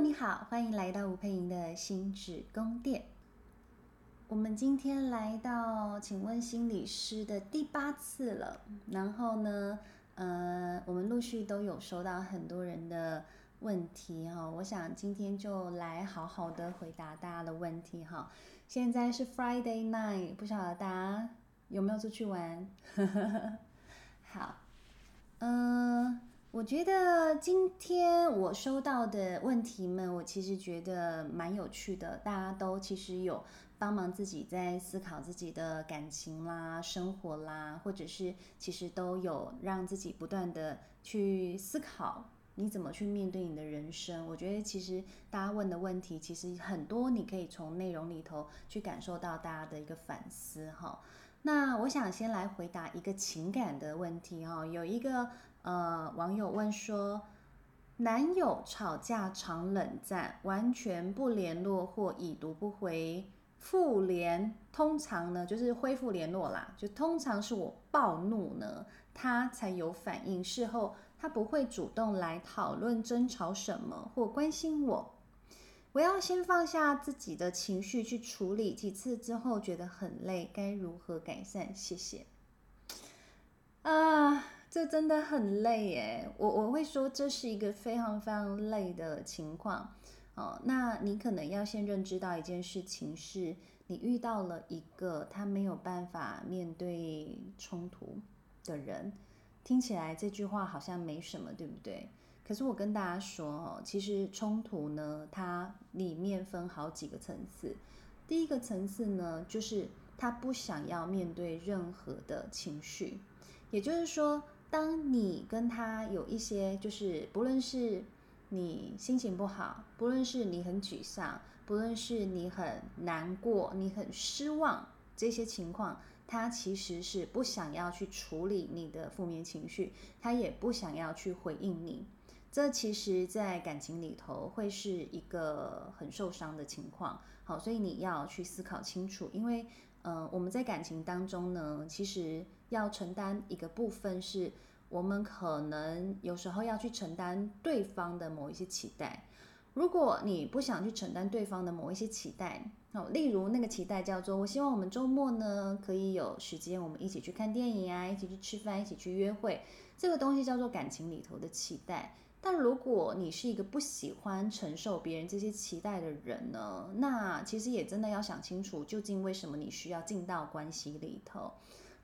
你好，欢迎来到吴佩莹的心智宫殿。我们今天来到，请问心理师的第八次了。然后呢，呃，我们陆续都有收到很多人的问题哈。我想今天就来好好的回答大家的问题哈。现在是 Friday night，不晓得大家有没有出去玩？好，嗯、我觉得今天我收到的问题们，我其实觉得蛮有趣的。大家都其实有帮忙自己在思考自己的感情啦、生活啦，或者是其实都有让自己不断的去思考你怎么去面对你的人生。我觉得其实大家问的问题，其实很多你可以从内容里头去感受到大家的一个反思哈。那我想先来回答一个情感的问题哈，有一个。呃，网友问说，男友吵架常冷战，完全不联络或已读不回，复联通常呢就是恢复联络啦，就通常是我暴怒呢，他才有反应，事后他不会主动来讨论争吵什么或关心我，我要先放下自己的情绪去处理，几次之后觉得很累，该如何改善？谢谢。啊。这真的很累耶，我我会说这是一个非常非常累的情况哦。那你可能要先认知到一件事情是，你遇到了一个他没有办法面对冲突的人。听起来这句话好像没什么，对不对？可是我跟大家说哦，其实冲突呢，它里面分好几个层次。第一个层次呢，就是他不想要面对任何的情绪，也就是说。当你跟他有一些，就是不论是你心情不好，不论是你很沮丧，不论是你很难过、你很失望这些情况，他其实是不想要去处理你的负面情绪，他也不想要去回应你。这其实，在感情里头会是一个很受伤的情况。好，所以你要去思考清楚，因为，呃，我们在感情当中呢，其实。要承担一个部分，是我们可能有时候要去承担对方的某一些期待。如果你不想去承担对方的某一些期待，哦，例如那个期待叫做，我希望我们周末呢可以有时间，我们一起去看电影啊，一起去吃饭，一起去约会。这个东西叫做感情里头的期待。但如果你是一个不喜欢承受别人这些期待的人呢，那其实也真的要想清楚，究竟为什么你需要进到关系里头。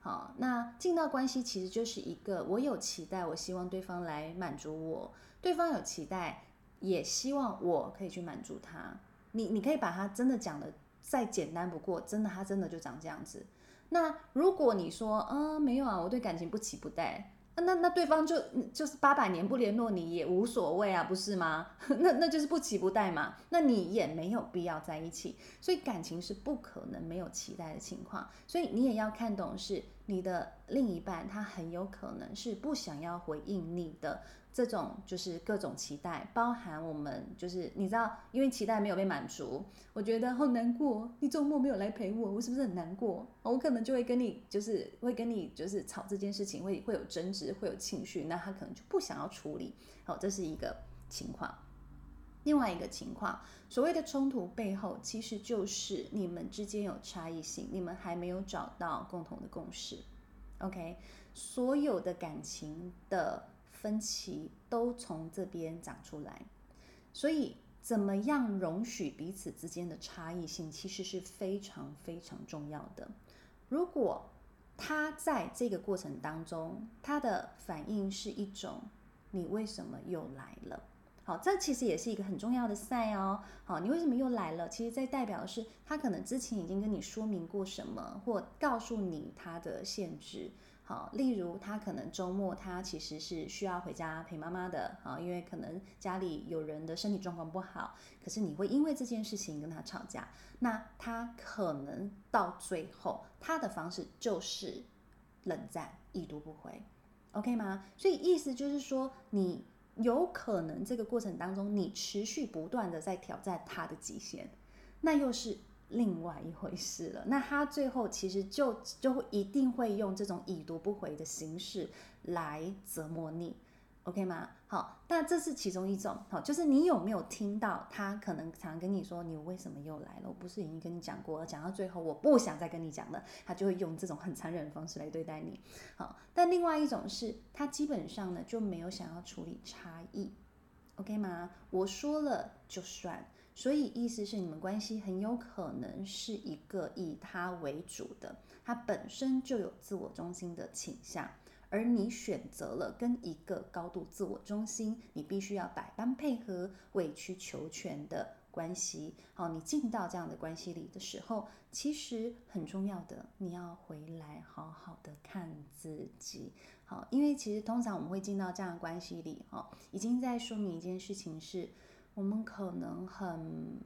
好，那进到关系其实就是一个，我有期待，我希望对方来满足我，对方有期待，也希望我可以去满足他。你你可以把它真的讲得再简单不过，真的他真的就长这样子。那如果你说，嗯，没有啊，我对感情不期不待。那那对方就就是八百年不联络你也无所谓啊，不是吗？那那就是不期不待嘛。那你也没有必要在一起，所以感情是不可能没有期待的情况。所以你也要看懂是你的另一半，他很有可能是不想要回应你的。这种就是各种期待，包含我们就是你知道，因为期待没有被满足，我觉得好难过。你周末没有来陪我，我是不是很难过？我可能就会跟你就是会跟你就是吵这件事情，会会有争执，会有情绪，那他可能就不想要处理。好，这是一个情况。另外一个情况，所谓的冲突背后，其实就是你们之间有差异性，你们还没有找到共同的共识。OK，所有的感情的。分歧都从这边长出来，所以怎么样容许彼此之间的差异性，其实是非常非常重要的。如果他在这个过程当中，他的反应是一种“你为什么又来了？”好，这其实也是一个很重要的赛哦。好，你为什么又来了？其实在代表的是他可能之前已经跟你说明过什么，或告诉你他的限制。好，例如他可能周末他其实是需要回家陪妈妈的啊，因为可能家里有人的身体状况不好，可是你会因为这件事情跟他吵架，那他可能到最后他的方式就是冷战，已读不回，OK 吗？所以意思就是说，你有可能这个过程当中，你持续不断的在挑战他的极限，那又是。另外一回事了，那他最后其实就就一定会用这种已读不回的形式来折磨你。OK 吗？好，那这是其中一种，好，就是你有没有听到他可能常跟你说，你为什么又来了？我不是已经跟你讲过了，讲到最后我不想再跟你讲了，他就会用这种很残忍的方式来对待你。好，但另外一种是他基本上呢就没有想要处理差异，OK 吗？我说了就算，所以意思是你们关系很有可能是一个以他为主的，他本身就有自我中心的倾向。而你选择了跟一个高度自我中心，你必须要百般配合、委曲求全的关系。好，你进到这样的关系里的时候，其实很重要的，你要回来好好的看自己。好，因为其实通常我们会进到这样的关系里，哈，已经在说明一件事情是，我们可能很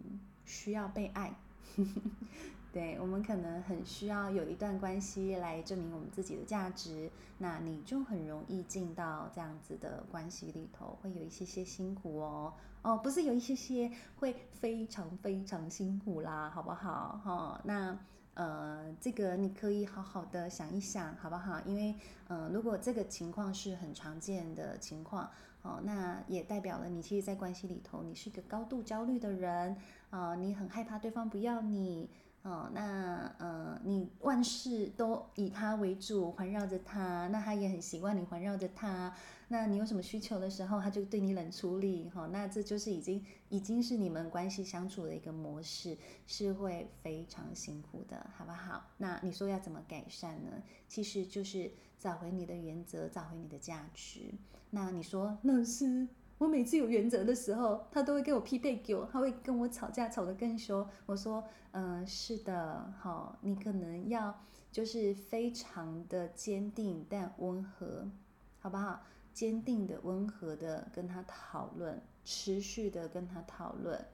需要被爱。对，我们可能很需要有一段关系来证明我们自己的价值，那你就很容易进到这样子的关系里头，会有一些些辛苦哦。哦，不是有一些些，会非常非常辛苦啦，好不好？哈、哦，那呃，这个你可以好好的想一想，好不好？因为呃，如果这个情况是很常见的情况，哦，那也代表了你其实，在关系里头，你是一个高度焦虑的人啊、呃，你很害怕对方不要你。哦，那呃，你万事都以他为主，环绕着他，那他也很习惯你环绕着他。那你有什么需求的时候，他就对你冷处理。哈、哦，那这就是已经已经是你们关系相处的一个模式，是会非常辛苦的，好不好？那你说要怎么改善呢？其实就是找回你的原则，找回你的价值。那你说老师？我每次有原则的时候，他都会给我匹配给我，他会跟我吵架，吵得更凶。我说，嗯、是的，好，你可能要就是非常的坚定但温和，好不好？坚定的、温和的跟他讨论，持续的跟他讨论。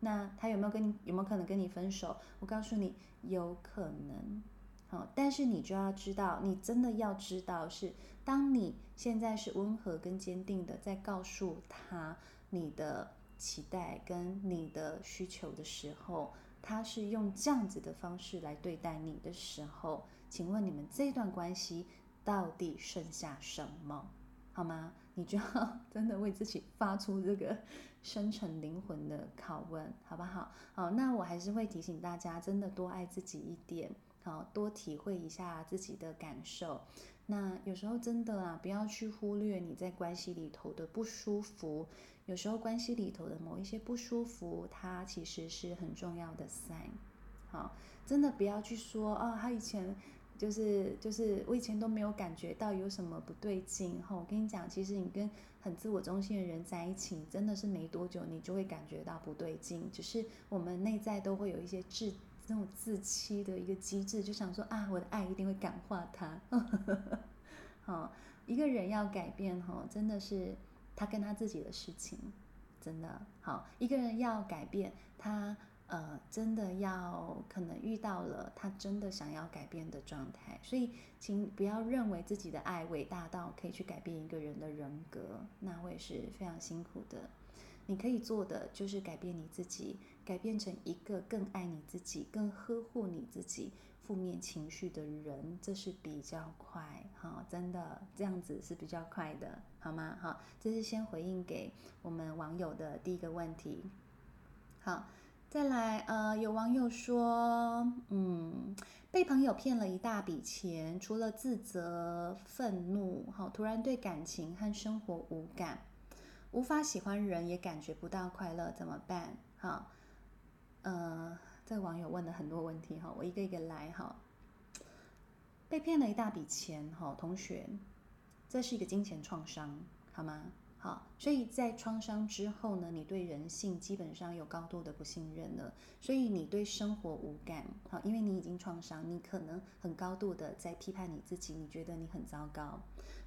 那他有没有跟你有没有可能跟你分手？我告诉你，有可能。好，但是你就要知道，你真的要知道是。当你现在是温和跟坚定的在告诉他你的期待跟你的需求的时候，他是用这样子的方式来对待你的时候，请问你们这段关系到底剩下什么？好吗？你就要 真的为自己发出这个 深沉灵魂的拷问，好不好？好，那我还是会提醒大家，真的多爱自己一点，好，多体会一下自己的感受。那有时候真的啊，不要去忽略你在关系里头的不舒服。有时候关系里头的某一些不舒服，它其实是很重要的 sign。好，真的不要去说啊，他以前就是就是我以前都没有感觉到有什么不对劲。哈，我跟你讲，其实你跟很自我中心的人在一起，真的是没多久，你就会感觉到不对劲。只是我们内在都会有一些自。那种自欺的一个机制，就想说啊，我的爱一定会感化他。好，一个人要改变，哈，真的是他跟他自己的事情，真的好。一个人要改变，他呃，真的要可能遇到了他真的想要改变的状态。所以，请不要认为自己的爱伟大到可以去改变一个人的人格，那会是非常辛苦的。你可以做的就是改变你自己。改变成一个更爱你自己、更呵护你自己、负面情绪的人，这是比较快，哈，真的这样子是比较快的，好吗？好，这是先回应给我们网友的第一个问题。好，再来，呃，有网友说，嗯，被朋友骗了一大笔钱，除了自责、愤怒，好，突然对感情和生活无感，无法喜欢人，也感觉不到快乐，怎么办？好。呃，这个网友问了很多问题哈，我一个一个来哈。被骗了一大笔钱哈，同学，这是一个金钱创伤，好吗？好，所以在创伤之后呢，你对人性基本上有高度的不信任了，所以你对生活无感，好，因为你已经创伤，你可能很高度的在批判你自己，你觉得你很糟糕，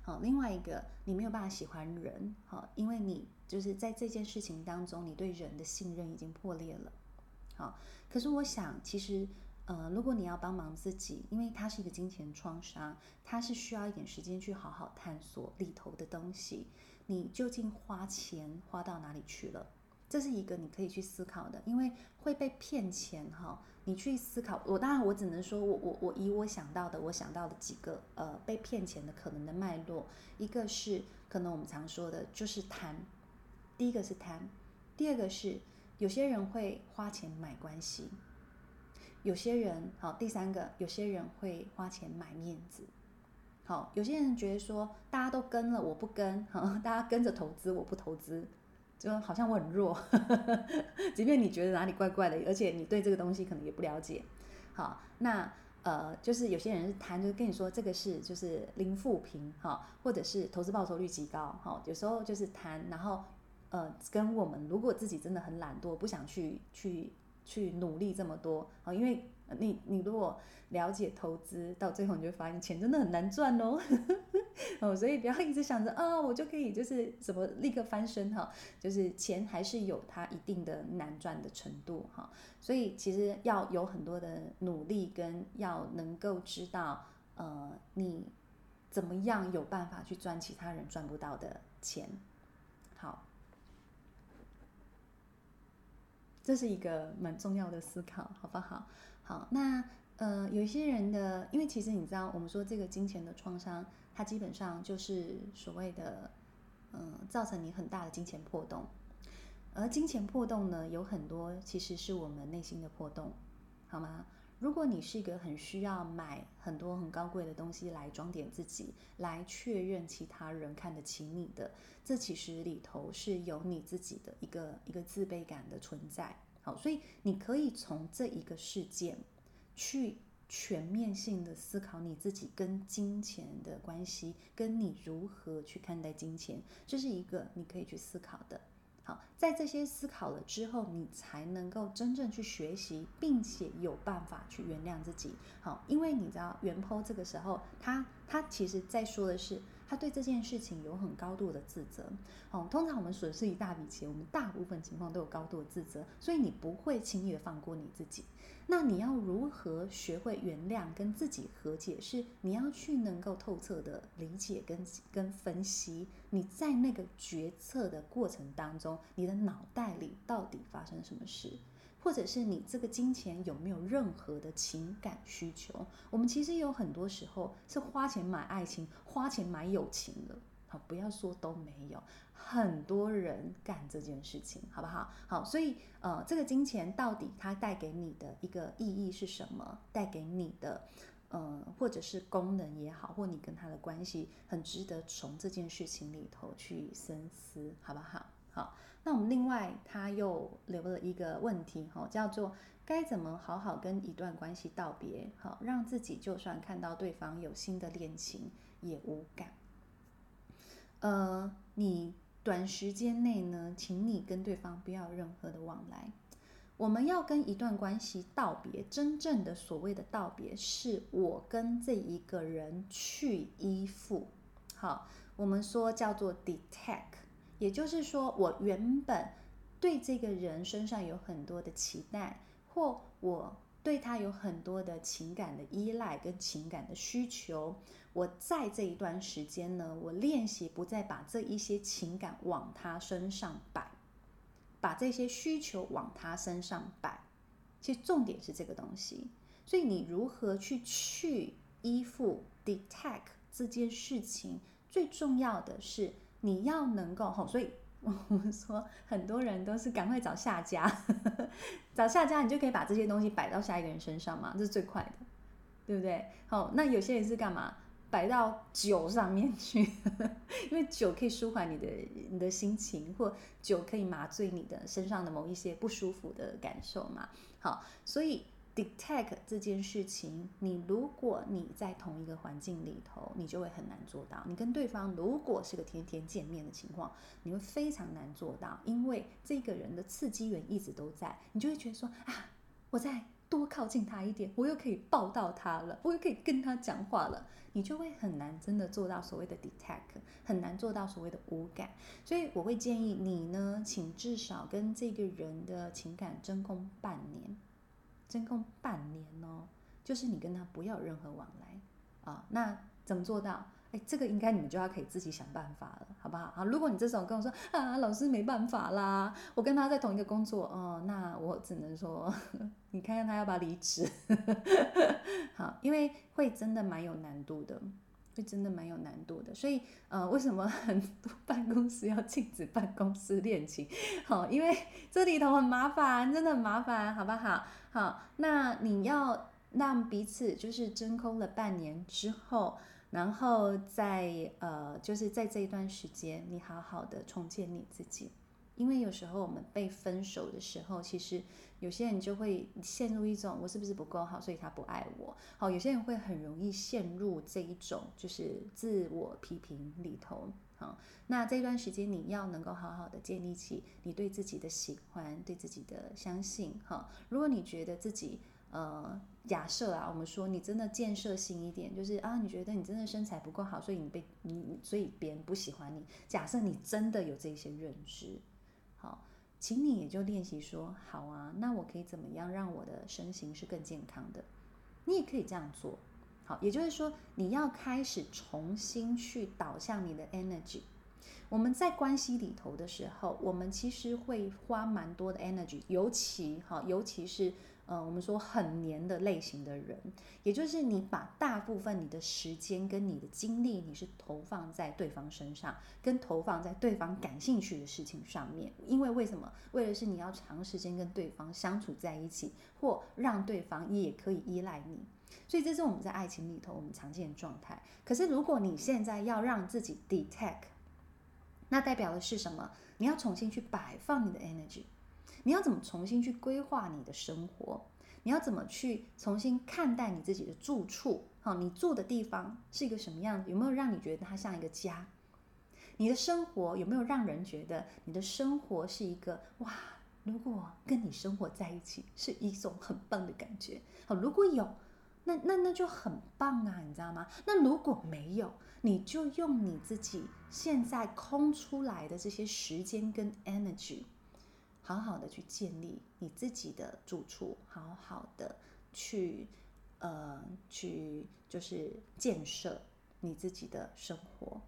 好，另外一个你没有办法喜欢人，好，因为你就是在这件事情当中，你对人的信任已经破裂了。好，可是我想，其实，呃，如果你要帮忙自己，因为它是一个金钱创伤，它是需要一点时间去好好探索里头的东西，你究竟花钱花到哪里去了？这是一个你可以去思考的，因为会被骗钱哈。你去思考，我当然我只能说我我我以我想到的，我想到的几个呃被骗钱的可能的脉络，一个是可能我们常说的就是贪，第一个是贪，第二个是有些人会花钱买关系，有些人好，第三个有些人会花钱买面子。好，有些人觉得说大家都跟了，我不跟，哈，大家跟着投资，我不投资，就好像我很弱，即便你觉得哪里怪怪的，而且你对这个东西可能也不了解。好，那呃，就是有些人是谈，就跟你说这个是就是零负评，哈，或者是投资报酬率极高，哈，有时候就是谈，然后呃，跟我们如果自己真的很懒惰，不想去去去努力这么多，啊，因为。你你如果了解投资，到最后你就会发现钱真的很难赚哦，哦，所以不要一直想着啊，我就可以就是什么立刻翻身哈，就是钱还是有它一定的难赚的程度哈，所以其实要有很多的努力，跟要能够知道呃，你怎么样有办法去赚其他人赚不到的钱，好，这是一个蛮重要的思考，好不好？好，那呃，有一些人的，因为其实你知道，我们说这个金钱的创伤，它基本上就是所谓的，嗯、造成你很大的金钱破洞。而金钱破洞呢，有很多其实是我们内心的破洞，好吗？如果你是一个很需要买很多很高贵的东西来装点自己，来确认其他人看得起你的，这其实里头是有你自己的一个一个自卑感的存在。好，所以你可以从这一个事件去全面性的思考你自己跟金钱的关系，跟你如何去看待金钱，这是一个你可以去思考的。好，在这些思考了之后，你才能够真正去学习，并且有办法去原谅自己。好，因为你知道，原 PO 这个时候，他他其实在说的是。他对这件事情有很高度的自责，哦，通常我们损失一大笔钱，我们大部分情况都有高度的自责，所以你不会轻易的放过你自己。那你要如何学会原谅跟自己和解？是你要去能够透彻的理解跟跟分析你在那个决策的过程当中，你的脑袋里到底发生什么事。或者是你这个金钱有没有任何的情感需求？我们其实有很多时候是花钱买爱情，花钱买友情的。好，不要说都没有，很多人干这件事情，好不好？好，所以呃，这个金钱到底它带给你的一个意义是什么？带给你的呃，或者是功能也好，或你跟他的关系，很值得从这件事情里头去深思，好不好？好。那我们另外，他又留了一个问题，哈，叫做该怎么好好跟一段关系道别，好，让自己就算看到对方有新的恋情也无感。呃，你短时间内呢，请你跟对方不要有任何的往来。我们要跟一段关系道别，真正的所谓的道别，是我跟这一个人去依附，好，我们说叫做 detach。也就是说，我原本对这个人身上有很多的期待，或我对他有很多的情感的依赖跟情感的需求。我在这一段时间呢，我练习不再把这一些情感往他身上摆，把这些需求往他身上摆。其实重点是这个东西。所以你如何去去依附 detect 这件事情，最重要的是。你要能够吼，所以我们说很多人都是赶快找下家，找下家，你就可以把这些东西摆到下一个人身上嘛，这是最快的，对不对？好，那有些人是干嘛？摆到酒上面去，因为酒可以舒缓你的你的心情，或酒可以麻醉你的身上的某一些不舒服的感受嘛。好，所以。Detect 这件事情，你如果你在同一个环境里头，你就会很难做到。你跟对方如果是个天天见面的情况，你会非常难做到，因为这个人的刺激源一直都在，你就会觉得说啊，我再多靠近他一点，我又可以抱到他了，我又可以跟他讲话了，你就会很难真的做到所谓的 detect，很难做到所谓的无感。所以我会建议你呢，请至少跟这个人的情感真空半年。真空半年哦，就是你跟他不要任何往来啊。那怎么做到？哎，这个应该你们就要可以自己想办法了，好不好？不好？好，如果你这时候跟我说啊，老师没办法啦，我跟他在同一个工作，哦，那我只能说，你看看他要不要离职。好，因为会真的蛮有难度的，会真的蛮有难度的。所以，呃，为什么很多办公室要禁止办公室恋情？好，因为这里头很麻烦，真的很麻烦，好不好？好，那你要让彼此就是真空了半年之后。然后在呃，就是在这一段时间，你好好的重建你自己，因为有时候我们被分手的时候，其实有些人就会陷入一种我是不是不够好，所以他不爱我。好，有些人会很容易陷入这一种就是自我批评里头。好，那这段时间你要能够好好的建立起你对自己的喜欢，对自己的相信。好，如果你觉得自己。呃，假设啊，我们说你真的建设性一点，就是啊，你觉得你真的身材不够好，所以你被你，所以别人不喜欢你。假设你真的有这些认知，请你也就练习说，好啊，那我可以怎么样让我的身形是更健康的？你也可以这样做，好，也就是说，你要开始重新去导向你的 energy。我们在关系里头的时候，我们其实会花蛮多的 energy，尤其哈，尤其是。呃，我们说很黏的类型的人，也就是你把大部分你的时间跟你的精力，你是投放在对方身上，跟投放在对方感兴趣的事情上面。因为为什么？为的是你要长时间跟对方相处在一起，或让对方也可以依赖你。所以这是我们在爱情里头我们常见的状态。可是如果你现在要让自己 detach，那代表的是什么？你要重新去摆放你的 energy。你要怎么重新去规划你的生活？你要怎么去重新看待你自己的住处？好，你住的地方是一个什么样子？有没有让你觉得它像一个家？你的生活有没有让人觉得你的生活是一个哇？如果跟你生活在一起是一种很棒的感觉。好，如果有，那那那就很棒啊，你知道吗？那如果没有，你就用你自己现在空出来的这些时间跟 energy。好好的去建立你自己的住处，好好的去，呃，去就是建设你自己的生活。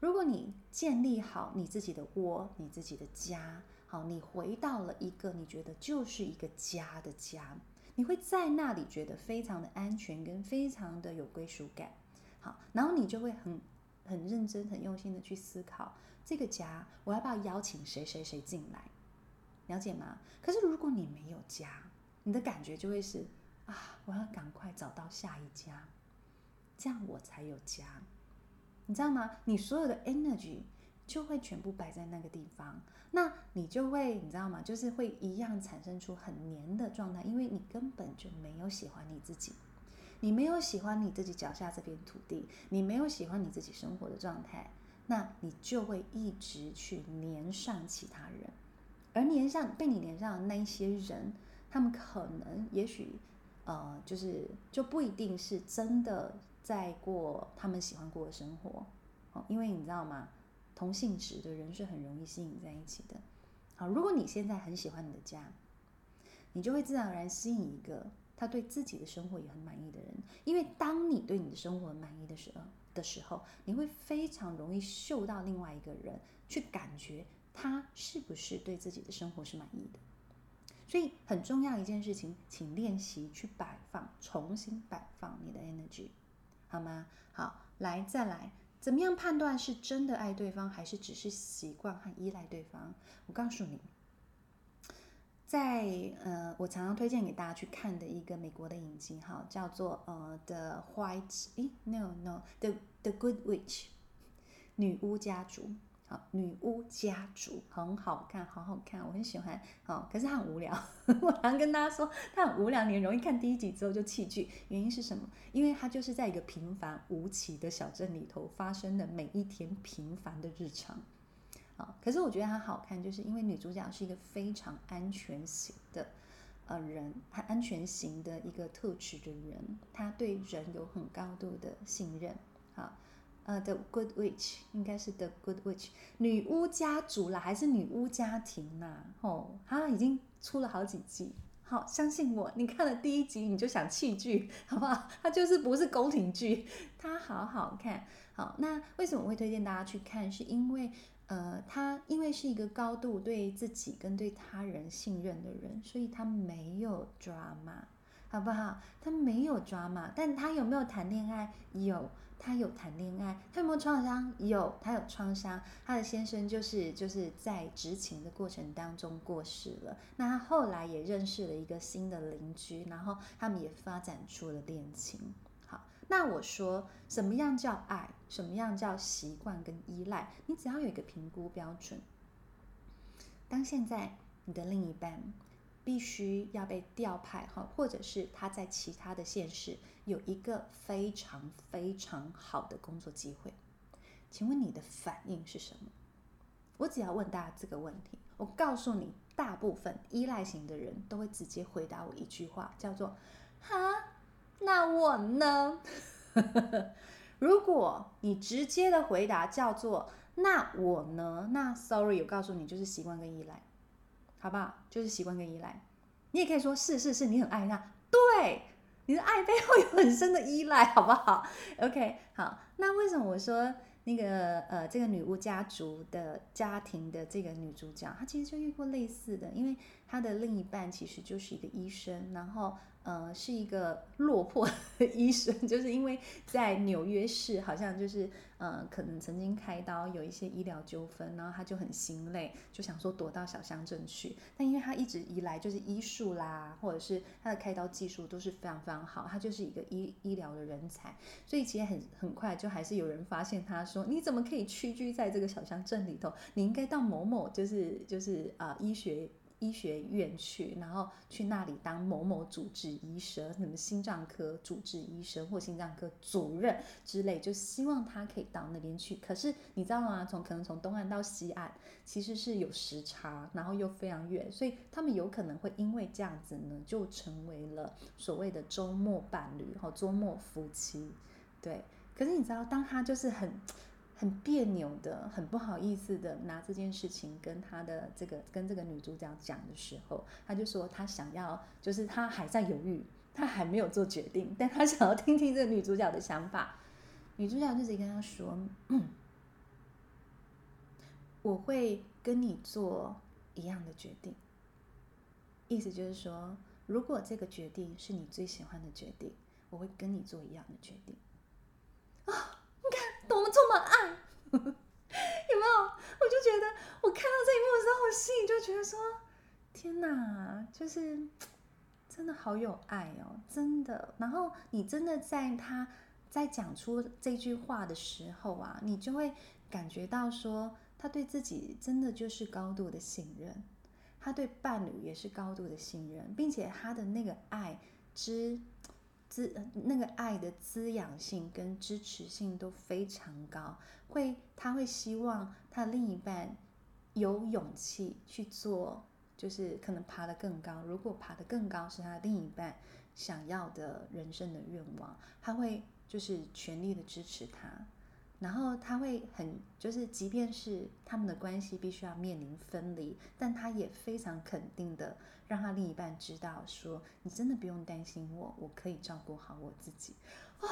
如果你建立好你自己的窝，你自己的家，好，你回到了一个你觉得就是一个家的家，你会在那里觉得非常的安全跟非常的有归属感。好，然后你就会很很认真、很用心的去思考这个家，我要不要邀请谁谁谁进来？了解吗？可是如果你没有家，你的感觉就会是啊，我要赶快找到下一家，这样我才有家，你知道吗？你所有的 energy 就会全部摆在那个地方，那你就会，你知道吗？就是会一样产生出很黏的状态，因为你根本就没有喜欢你自己，你没有喜欢你自己脚下这片土地，你没有喜欢你自己生活的状态，那你就会一直去黏上其他人。而黏上被你黏上的那一些人，他们可能也许，呃，就是就不一定是真的在过他们喜欢过的生活，哦，因为你知道吗？同性质的人是很容易吸引在一起的。好，如果你现在很喜欢你的家，你就会自然而然吸引一个他对自己的生活也很满意的人，因为当你对你的生活满意的时候的时候，你会非常容易嗅到另外一个人去感觉。他是不是对自己的生活是满意的？所以很重要一件事情，请练习去摆放，重新摆放你的 energy，好吗？好，来再来，怎么样判断是真的爱对方，还是只是习惯和依赖对方？我告诉你，在呃，我常常推荐给大家去看的一个美国的影集，哈，叫做呃 The White，诶，No No，The The Good Witch，女巫家族。女巫家族很好看，好好看，我很喜欢。好，可是它很无聊。我常跟大家说，它很无聊，你很容易看第一集之后就弃剧。原因是什么？因为它就是在一个平凡无奇的小镇里头发生的每一天平凡的日常。好，可是我觉得它好看，就是因为女主角是一个非常安全型的呃人，很安全型的一个特质的人，她对人有很高度的信任。好。呃、，The Good Witch 应该是 The Good Witch 女巫家族啦，还是女巫家庭呐？哦，它已经出了好几季，好，相信我，你看了第一集你就想弃剧，好不好？它就是不是宫廷剧，它好好看。好，那为什么会推荐大家去看？是因为，呃，他因为是一个高度对自己跟对他人信任的人，所以他没有 drama，好不好？他没有 drama，但他有没有谈恋爱？有。他有谈恋爱，他有没有创伤？有，他有创伤。他的先生就是就是在执勤的过程当中过世了。那他后来也认识了一个新的邻居，然后他们也发展出了恋情。好，那我说什么样叫爱？什么样叫习惯跟依赖？你只要有一个评估标准。当现在你的另一半。必须要被调派哈，或者是他在其他的县市有一个非常非常好的工作机会，请问你的反应是什么？我只要问大家这个问题，我告诉你，大部分依赖型的人都会直接回答我一句话，叫做“哈，那我呢？” 如果你直接的回答叫做“那我呢？”那 sorry，我告诉你，就是习惯跟依赖。好不好？就是习惯跟依赖。你也可以说是是是，你很爱他。对，你的爱背后有很深的依赖，好不好？OK，好。那为什么我说那个呃，这个女巫家族的家庭的这个女主角，她其实就遇过类似的，因为她的另一半其实就是一个医生，然后。呃，是一个落魄的医生，就是因为在纽约市，好像就是呃，可能曾经开刀有一些医疗纠纷，然后他就很心累，就想说躲到小乡镇去。但因为他一直以来就是医术啦，或者是他的开刀技术都是非常非常好，他就是一个医医疗的人才，所以其实很很快就还是有人发现他说，你怎么可以屈居在这个小乡镇里头？你应该到某某就是就是啊、呃、医学。医学院去，然后去那里当某某主治医生，什么心脏科主治医生或心脏科主任之类，就希望他可以到那边去。可是你知道吗？从可能从东岸到西岸其实是有时差，然后又非常远，所以他们有可能会因为这样子呢，就成为了所谓的周末伴侣和周末夫妻。对，可是你知道，当他就是很。很别扭的，很不好意思的拿这件事情跟他的这个跟这个女主角讲的时候，他就说他想要，就是他还在犹豫，他还没有做决定，但他想要听听这个女主角的想法。女主角就直接跟他说：“嗯，我会跟你做一样的决定。”意思就是说，如果这个决定是你最喜欢的决定，我会跟你做一样的决定。啊！多么这么爱，有没有？我就觉得，我看到这一幕的时候，我心里就觉得说，天哪，就是真的好有爱哦，真的。然后你真的在他在讲出这句话的时候啊，你就会感觉到说，他对自己真的就是高度的信任，他对伴侣也是高度的信任，并且他的那个爱之。滋那个爱的滋养性跟支持性都非常高，会他会希望他另一半有勇气去做，就是可能爬得更高。如果爬得更高是他另一半想要的人生的愿望，他会就是全力的支持他。然后他会很，就是即便是他们的关系必须要面临分离，但他也非常肯定的让他另一半知道说，你真的不用担心我，我可以照顾好我自己。哦，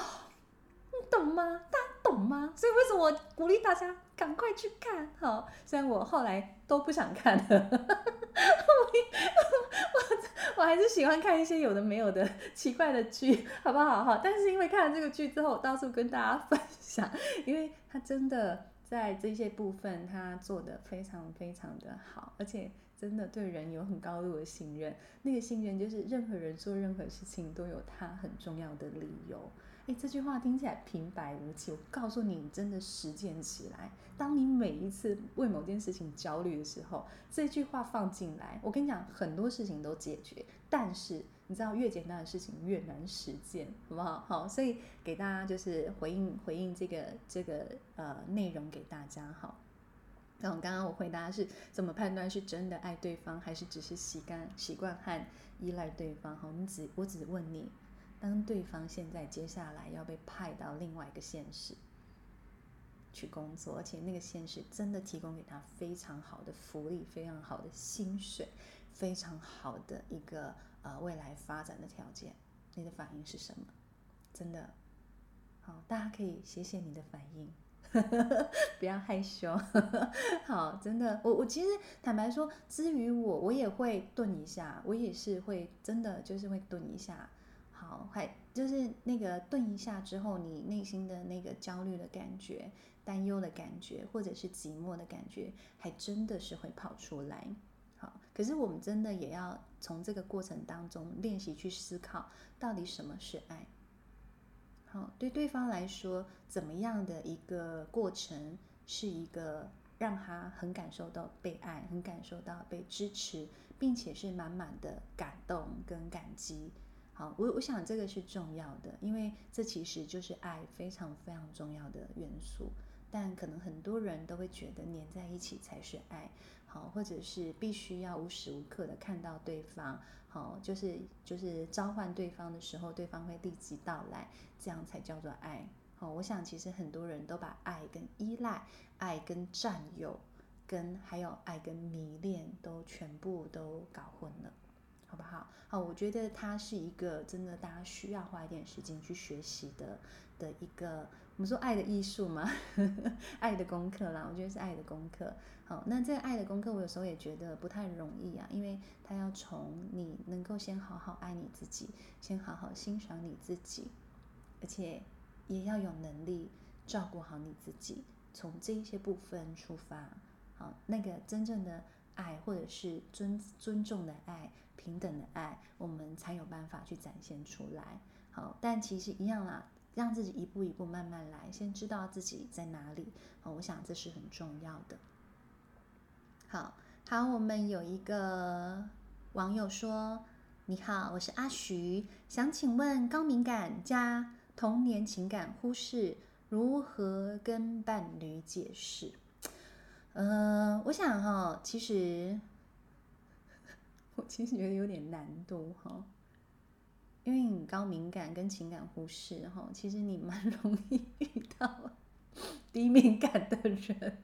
懂吗？大家懂吗？所以为什么我鼓励大家赶快去看？好，虽然我后来都不想看了。我 我还是喜欢看一些有的没有的奇怪的剧，好不好？哈，但是因为看了这个剧之后，我到处跟大家分享，因为他真的在这些部分他做得非常非常的好，而且真的对人有很高度的信任。那个信任就是任何人做任何事情都有他很重要的理由。诶，这句话听起来平白无奇，我告诉你，你真的实践起来。当你每一次为某件事情焦虑的时候，这句话放进来，我跟你讲，很多事情都解决。但是你知道，越简单的事情越难实践，好不好？好，所以给大家就是回应回应这个这个呃内容给大家。好，那我刚刚我回答是怎么判断是真的爱对方，还是只是习惯习惯和依赖对方？好，我们只我只问你。当对方现在接下来要被派到另外一个现实去工作，而且那个现实真的提供给他非常好的福利、非常好的薪水、非常好的一个呃未来发展的条件。你的反应是什么？真的，好，大家可以写写你的反应，不要害羞。好，真的，我我其实坦白说，至于我，我也会顿一下，我也是会真的就是会顿一下。好，还就是那个顿一下之后，你内心的那个焦虑的感觉、担忧的感觉，或者是寂寞的感觉，还真的是会跑出来。好，可是我们真的也要从这个过程当中练习去思考，到底什么是爱？好，对对方来说，怎么样的一个过程是一个让他很感受到被爱，很感受到被支持，并且是满满的感动跟感激。我我想这个是重要的，因为这其实就是爱非常非常重要的元素。但可能很多人都会觉得黏在一起才是爱。好，或者是必须要无时无刻的看到对方，好，就是就是召唤对方的时候，对方会立即到来，这样才叫做爱。好，我想其实很多人都把爱跟依赖、爱跟占有、跟还有爱跟迷恋都全部都搞混了，好不好？好，我觉得它是一个真的大家需要花一点时间去学习的的一个。我们说爱的艺术嘛，爱的功课啦，我觉得是爱的功课。好，那这个爱的功课，我有时候也觉得不太容易啊，因为他要从你能够先好好爱你自己，先好好欣赏你自己，而且也要有能力照顾好你自己，从这一些部分出发，好，那个真正的爱，或者是尊尊重的爱、平等的爱，我们才有办法去展现出来。好，但其实一样啦。让自己一步一步慢慢来，先知道自己在哪里。哦，我想这是很重要的。好好，我们有一个网友说：“你好，我是阿徐，想请问高敏感加童年情感忽视如何跟伴侣解释？”呃，我想哈，其实我其实觉得有点难度哈。因为你高敏感跟情感忽视哈，其实你蛮容易 遇到低敏感的人。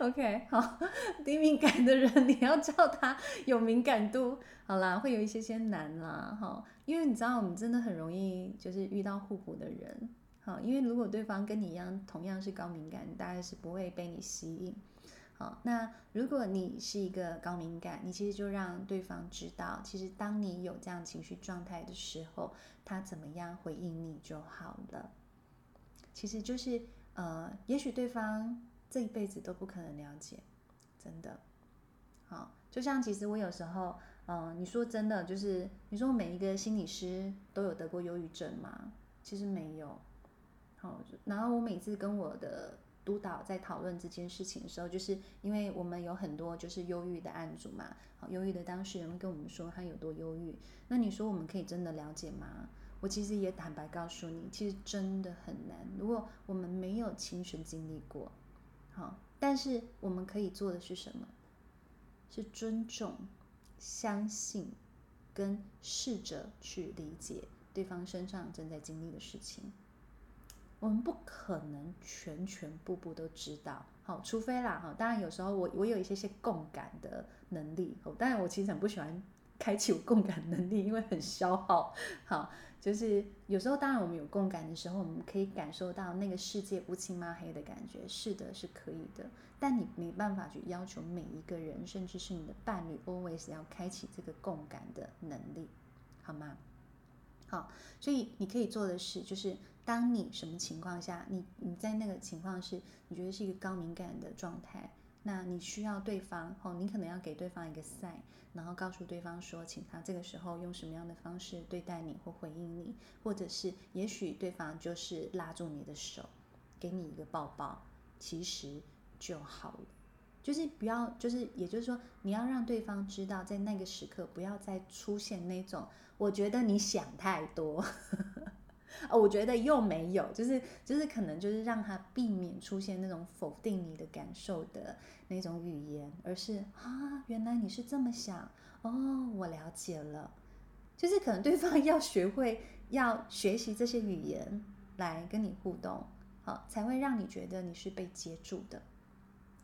OK，好，低敏感的人你要叫他有敏感度，好啦，会有一些些难啦，哈，因为你知道我们真的很容易就是遇到互补的人，好，因为如果对方跟你一样同样是高敏感，大概是不会被你吸引。好，那如果你是一个高敏感，你其实就让对方知道，其实当你有这样情绪状态的时候，他怎么样回应你就好了。其实就是，呃，也许对方这一辈子都不可能了解，真的。好，就像其实我有时候，嗯、你说真的，就是你说每一个心理师都有得过忧郁症吗？其实没有。好，然后我每次跟我的督导在讨论这件事情的时候，就是因为我们有很多就是忧郁的案主嘛，忧郁的当事人跟我们说他有多忧郁，那你说我们可以真的了解吗？我其实也坦白告诉你，其实真的很难。如果我们没有亲身经历过，好，但是我们可以做的是什么？是尊重、相信跟试着去理解对方身上正在经历的事情。我们不可能全全部部都知道，好，除非啦，哈，当然有时候我我有一些些共感的能力，哦，当然我其实很不喜欢 开启我共感能力，因为很消耗，好，就是有时候当然我们有共感的时候，我们可以感受到那个世界乌漆嘛黑的感觉，是的，是可以的，但你没办法去要求每一个人，甚至是你的伴侣，always 要开启这个共感的能力，好吗？好，所以你可以做的事就是。当你什么情况下，你你在那个情况是，你觉得是一个高敏感的状态，那你需要对方哦，你可能要给对方一个 s 然后告诉对方说，请他这个时候用什么样的方式对待你或回应你，或者是也许对方就是拉住你的手，给你一个抱抱，其实就好了，就是不要，就是也就是说，你要让对方知道，在那个时刻不要再出现那种，我觉得你想太多。哦，我觉得又没有，就是就是可能就是让他避免出现那种否定你的感受的那种语言，而是啊，原来你是这么想哦，我了解了，就是可能对方要学会要学习这些语言来跟你互动，好，才会让你觉得你是被接住的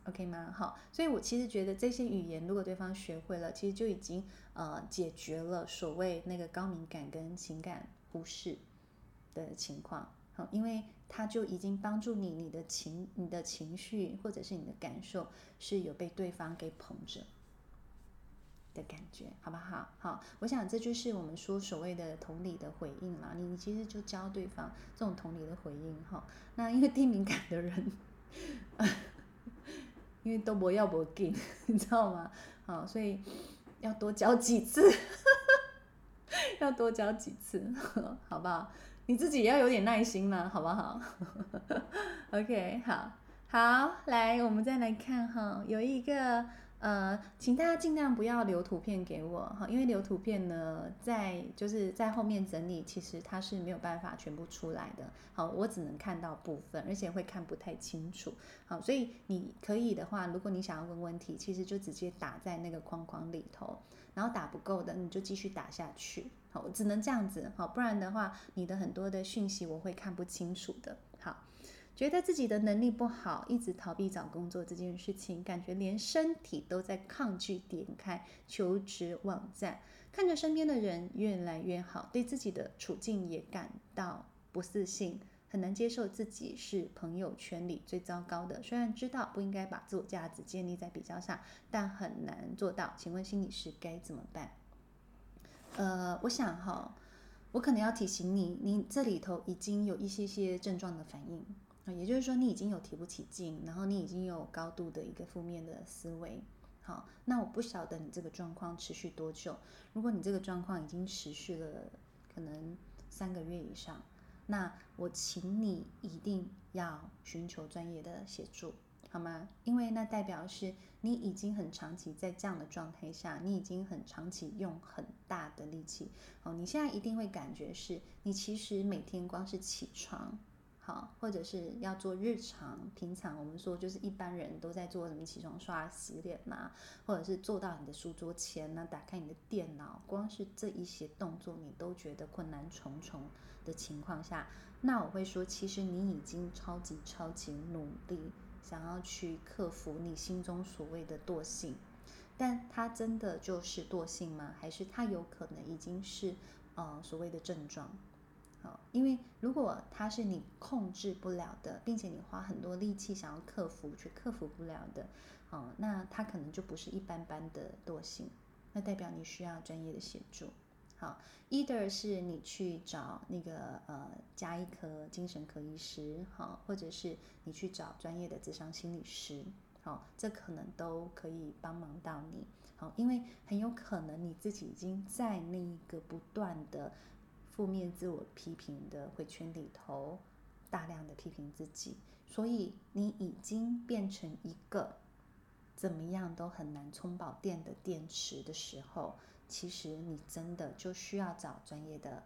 ，OK 吗？好，所以我其实觉得这些语言，如果对方学会了，其实就已经呃解决了所谓那个高敏感跟情感忽视的情况。好，因为他就已经帮助你，你的情、你的情绪或者是你的感受是有被对方给捧着的感觉，好不好？好，我想这就是我们说所谓的同理的回应啦。你其实就教对方这种同理的回应哈。那因为低敏感的人。因为都不要不给，你知道吗？好，所以要多教几次，要多教几次，好不好？你自己也要有点耐心嘛，好不好？OK，好，好，来，我们再来看哈，有一个。呃，请大家尽量不要留图片给我哈，因为留图片呢，在就是在后面整理，其实它是没有办法全部出来的。好，我只能看到部分，而且会看不太清楚。好，所以你可以的话，如果你想要问问题，其实就直接打在那个框框里头，然后打不够的，你就继续打下去。我只能这样子。好，不然的话，你的很多的讯息我会看不清楚的。好。觉得自己的能力不好，一直逃避找工作这件事情，感觉连身体都在抗拒点开求职网站，看着身边的人越来越好，对自己的处境也感到不自信，很难接受自己是朋友圈里最糟糕的。虽然知道不应该把自我价值建立在比较上，但很难做到。请问心理师该怎么办？呃，我想哈，我可能要提醒你，你这里头已经有一些些症状的反应。也就是说，你已经有提不起劲，然后你已经有高度的一个负面的思维。好，那我不晓得你这个状况持续多久。如果你这个状况已经持续了可能三个月以上，那我请你一定要寻求专业的协助，好吗？因为那代表是你已经很长期在这样的状态下，你已经很长期用很大的力气。好，你现在一定会感觉是你其实每天光是起床。好，或者是要做日常平常，我们说就是一般人都在做什么？起床、刷、洗脸嘛，或者是坐到你的书桌前呢，打开你的电脑，光是这一些动作你都觉得困难重重的情况下，那我会说，其实你已经超级超级努力，想要去克服你心中所谓的惰性，但它真的就是惰性吗？还是它有可能已经是呃所谓的症状？好因为如果它是你控制不了的，并且你花很多力气想要克服却克服不了的，哦，那它可能就不是一般般的惰性，那代表你需要专业的协助。好，either 是你去找那个呃加医科精神科医师，好，或者是你去找专业的智商心理师，好，这可能都可以帮忙到你。好，因为很有可能你自己已经在那一个不断的。负面自我批评的回圈里头，大量的批评自己，所以你已经变成一个怎么样都很难充饱电的电池的时候，其实你真的就需要找专业的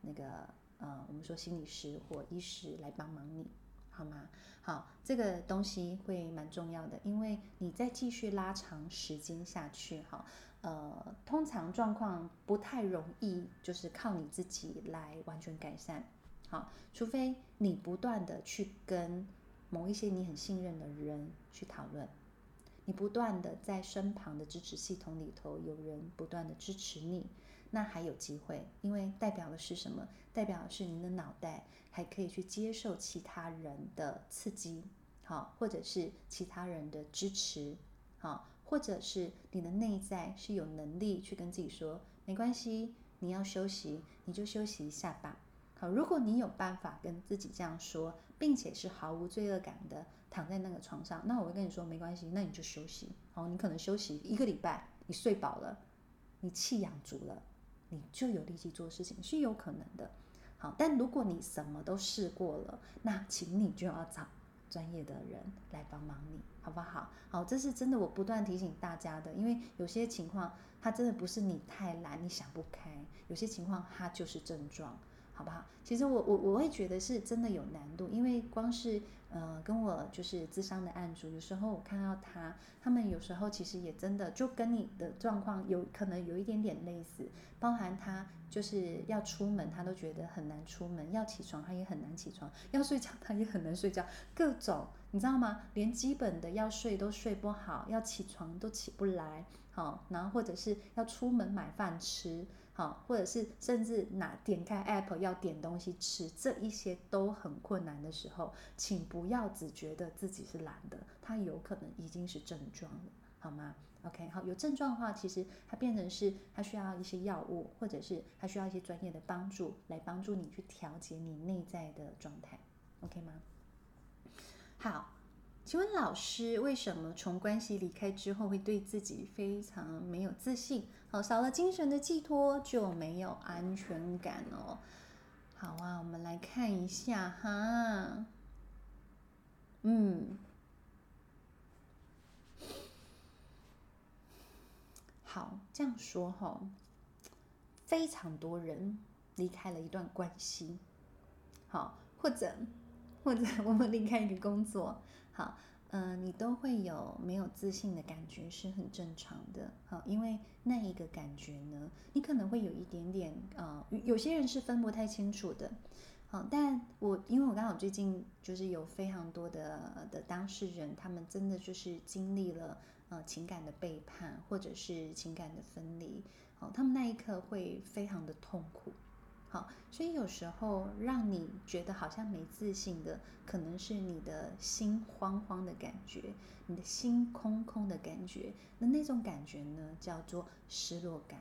那个呃，我们说心理师或医师来帮忙你，好吗？好，这个东西会蛮重要的，因为你再继续拉长时间下去，哈。呃，通常状况不太容易，就是靠你自己来完全改善。好，除非你不断的去跟某一些你很信任的人去讨论，你不断的在身旁的支持系统里头有人不断的支持你，那还有机会，因为代表的是什么？代表的是你的脑袋还可以去接受其他人的刺激，好，或者是其他人的支持，好。或者是你的内在是有能力去跟自己说，没关系，你要休息，你就休息一下吧。好，如果你有办法跟自己这样说，并且是毫无罪恶感的躺在那个床上，那我会跟你说，没关系，那你就休息。好，你可能休息一个礼拜，你睡饱了，你气养足了，你就有力气做事情，是有可能的。好，但如果你什么都试过了，那请你就要找专业的人来帮忙你。好不好？好，这是真的，我不断提醒大家的，因为有些情况，它真的不是你太懒，你想不开，有些情况它就是症状，好不好？其实我我我会觉得是真的有难度，因为光是呃跟我就是咨商的案主，有时候我看到他，他们有时候其实也真的就跟你的状况有可能有一点点类似，包含他就是要出门，他都觉得很难出门，要起床他也很难起床，要睡觉他也很难睡觉，各种。你知道吗？连基本的要睡都睡不好，要起床都起不来，好，然后或者是要出门买饭吃，好，或者是甚至拿点开 app 要点东西吃，这一些都很困难的时候，请不要只觉得自己是懒的，它有可能已经是症状了，好吗？OK，好，有症状的话，其实它变成是它需要一些药物，或者是它需要一些专业的帮助来帮助你去调节你内在的状态，OK 吗？好，请问老师，为什么从关系离开之后会对自己非常没有自信？好，少了精神的寄托就没有安全感哦。好啊，我们来看一下哈。嗯，好，这样说哈、非常多人离开了一段关系，好，或者。或者我们离开一个工作，好，呃，你都会有没有自信的感觉是很正常的，好，因为那一个感觉呢，你可能会有一点点，呃，有些人是分不太清楚的，好，但我因为我刚好最近就是有非常多的的当事人，他们真的就是经历了呃情感的背叛或者是情感的分离，好，他们那一刻会非常的痛苦。好，所以有时候让你觉得好像没自信的，可能是你的心慌慌的感觉，你的心空空的感觉。那那种感觉呢，叫做失落感。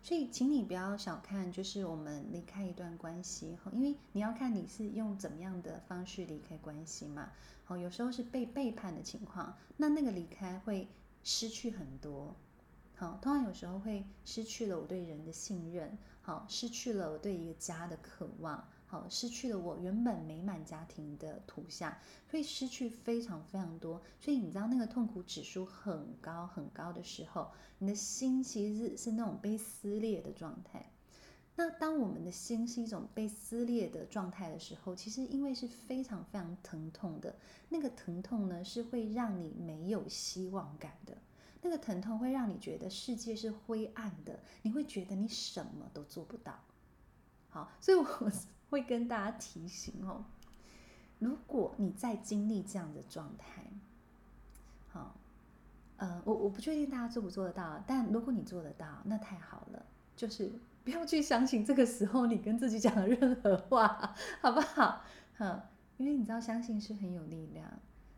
所以，请你不要小看，就是我们离开一段关系，因为你要看你是用怎么样的方式离开关系嘛。好，有时候是被背叛的情况，那那个离开会失去很多。好，通常有时候会失去了我对人的信任。好，失去了我对一个家的渴望，好，失去了我原本美满家庭的图像，会失去非常非常多。所以你知道那个痛苦指数很高很高的时候，你的心其实是那种被撕裂的状态。那当我们的心是一种被撕裂的状态的时候，其实因为是非常非常疼痛的，那个疼痛呢是会让你没有希望感的。那个疼痛会让你觉得世界是灰暗的，你会觉得你什么都做不到。好，所以我会跟大家提醒哦，如果你在经历这样的状态，好，呃，我我不确定大家做不做得到，但如果你做得到，那太好了。就是不要去相信这个时候你跟自己讲的任何话，好不好？嗯，因为你知道，相信是很有力量。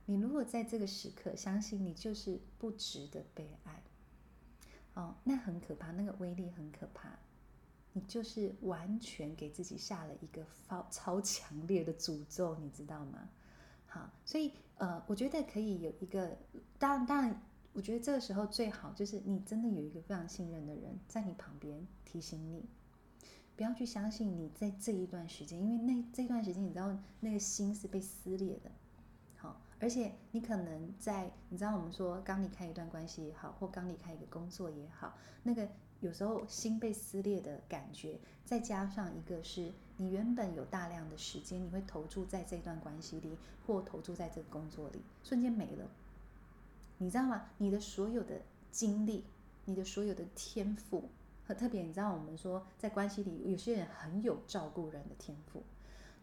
你如果在这个时刻相信你就是不值得被爱，哦，那很可怕，那个威力很可怕。你就是完全给自己下了一个超超强烈的诅咒，你知道吗？好，所以呃，我觉得可以有一个，当然当然，我觉得这个时候最好就是你真的有一个非常信任的人在你旁边提醒你，不要去相信你在这一段时间，因为那这段时间你知道那个心是被撕裂的。而且你可能在，你知道我们说刚离开一段关系也好，或刚离开一个工作也好，那个有时候心被撕裂的感觉，再加上一个是你原本有大量的时间，你会投注在这段关系里，或投注在这个工作里，瞬间没了，你知道吗？你的所有的精力，你的所有的天赋，和特别你知道我们说在关系里，有些人很有照顾人的天赋。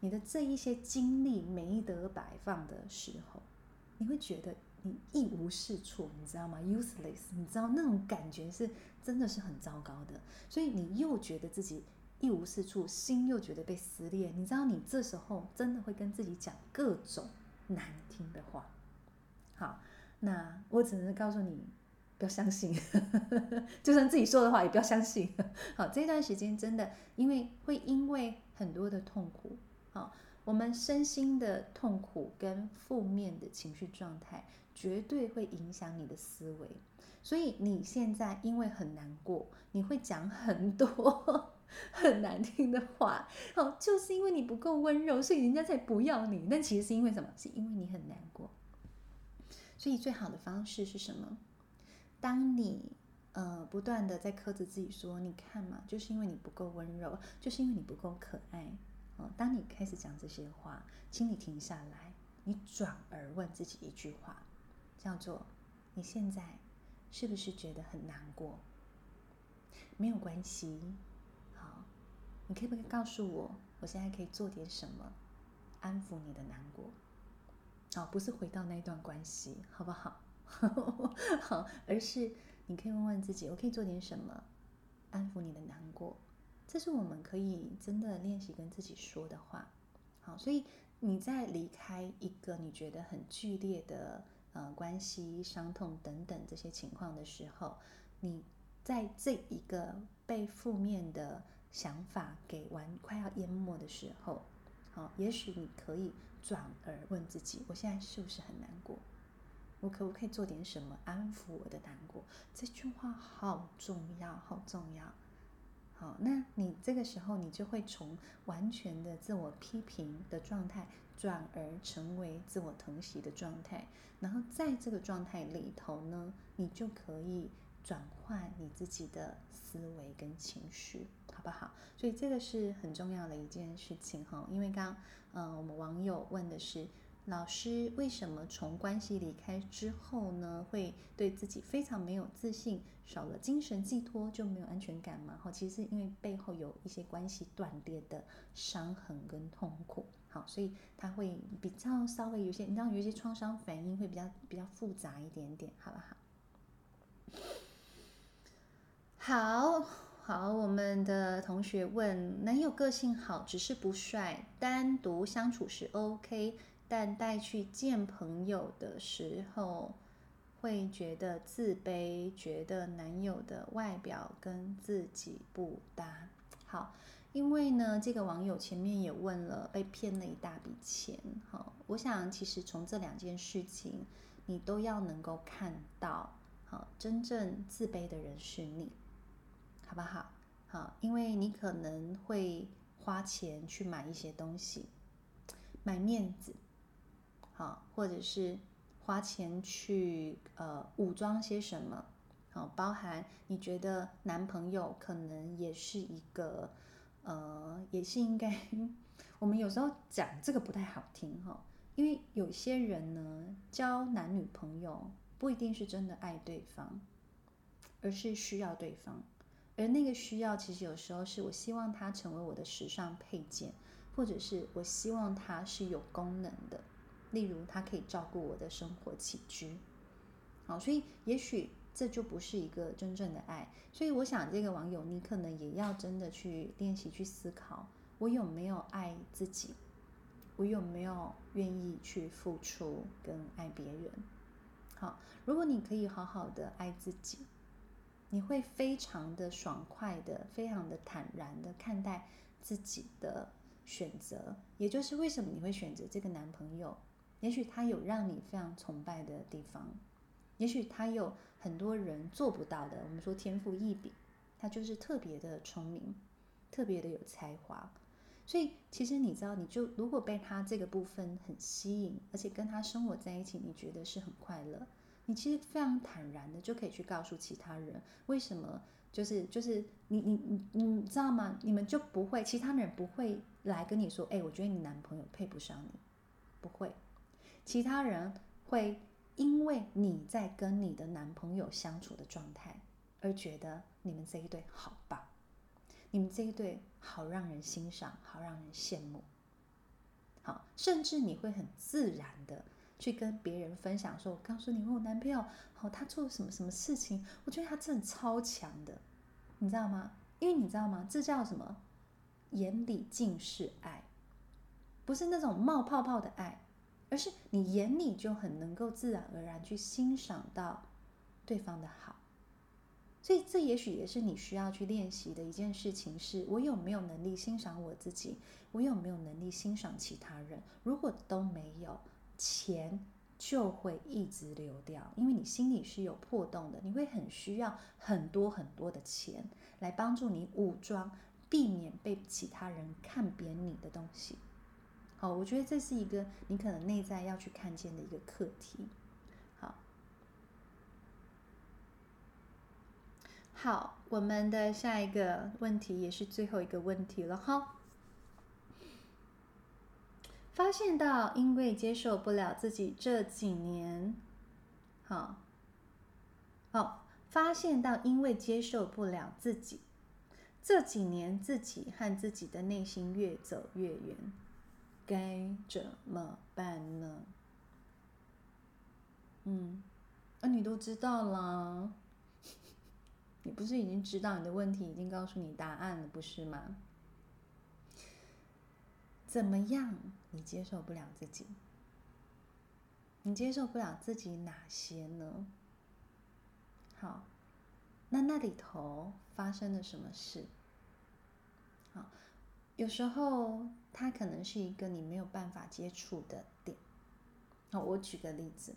你的这一些精力没得摆放的时候，你会觉得你一无是处，你知道吗？Useless，你知道那种感觉是真的是很糟糕的。所以你又觉得自己一无是处，心又觉得被撕裂。你知道，你这时候真的会跟自己讲各种难听的话。好，那我只能告诉你，不要相信，就算自己说的话也不要相信。好，这段时间真的，因为会因为很多的痛苦。好，我们身心的痛苦跟负面的情绪状态，绝对会影响你的思维。所以你现在因为很难过，你会讲很多 很难听的话。哦，就是因为你不够温柔，所以人家才不要你。但其实是因为什么？是因为你很难过。所以最好的方式是什么？当你呃不断的在苛责自己说：“你看嘛，就是因为你不够温柔，就是因为你不够可爱。”哦，当你开始讲这些话，请你停下来，你转而问自己一句话，叫做：你现在是不是觉得很难过？没有关系，好，你可不可以告诉我，我现在可以做点什么，安抚你的难过？哦，不是回到那段关系，好不好？好，而是你可以问问自己，我可以做点什么安抚你的难过？这是我们可以真的练习跟自己说的话。好，所以你在离开一个你觉得很剧烈的呃关系、伤痛等等这些情况的时候，你在这一个被负面的想法给完快要淹没的时候，好，也许你可以转而问自己：我现在是不是很难过？我可不可以做点什么安抚我的难过？这句话好重要，好重要。好，那你这个时候你就会从完全的自我批评的状态，转而成为自我疼惜的状态。然后在这个状态里头呢，你就可以转换你自己的思维跟情绪，好不好？所以这个是很重要的一件事情哈。因为刚，嗯，我们网友问的是。老师为什么从关系离开之后呢，会对自己非常没有自信，少了精神寄托就没有安全感嘛？好，其实是因为背后有一些关系断裂的伤痕跟痛苦，好，所以他会比较稍微有些，你知道有一些创伤反应会比较比较复杂一点点，好不好？好好，我们的同学问，男友个性好，只是不帅，单独相处是 OK。但带去见朋友的时候，会觉得自卑，觉得男友的外表跟自己不搭。好，因为呢，这个网友前面也问了，被骗了一大笔钱。好，我想其实从这两件事情，你都要能够看到，好，真正自卑的人是你，好不好？好，因为你可能会花钱去买一些东西，买面子。啊，或者是花钱去呃武装些什么，好，包含你觉得男朋友可能也是一个呃，也是应该，我们有时候讲这个不太好听哈，因为有些人呢，交男女朋友不一定是真的爱对方，而是需要对方，而那个需要其实有时候是我希望他成为我的时尚配件，或者是我希望他是有功能的。例如，他可以照顾我的生活起居，好，所以也许这就不是一个真正的爱。所以，我想这个网友，你可能也要真的去练习去思考：我有没有爱自己？我有没有愿意去付出跟爱别人？好，如果你可以好好的爱自己，你会非常的爽快的、非常的坦然的看待自己的选择。也就是为什么你会选择这个男朋友。也许他有让你非常崇拜的地方，也许他有很多人做不到的。我们说天赋异禀，他就是特别的聪明，特别的有才华。所以其实你知道，你就如果被他这个部分很吸引，而且跟他生活在一起，你觉得是很快乐，你其实非常坦然的就可以去告诉其他人，为什么？就是就是你你你你知道吗？你们就不会，其他人不会来跟你说，哎，我觉得你男朋友配不上你，不会。其他人会因为你在跟你的男朋友相处的状态，而觉得你们这一对好棒，你们这一对好让人欣赏，好让人羡慕。好，甚至你会很自然的去跟别人分享说：“我告诉你，我男朋友，好，他做什么什么事情，我觉得他真的超强的，你知道吗？因为你知道吗？这叫什么？眼里尽是爱，不是那种冒泡泡的爱。”而是你眼里就很能够自然而然去欣赏到对方的好，所以这也许也是你需要去练习的一件事情：是我有没有能力欣赏我自己？我有没有能力欣赏其他人？如果都没有，钱就会一直流掉，因为你心里是有破洞的，你会很需要很多很多的钱来帮助你武装，避免被其他人看扁你的东西。好，我觉得这是一个你可能内在要去看见的一个课题。好，好，我们的下一个问题也是最后一个问题了哈。发现到因为接受不了自己这几年，好，好，发现到因为接受不了自己这几年，自己和自己的内心越走越远。该怎么办呢？嗯，啊，你都知道啦，你不是已经知道你的问题，已经告诉你答案了，不是吗？怎么样？你接受不了自己？你接受不了自己哪些呢？好，那那里头发生了什么事？好，有时候它可能是一个你没有办法接触的点。好，我举个例子。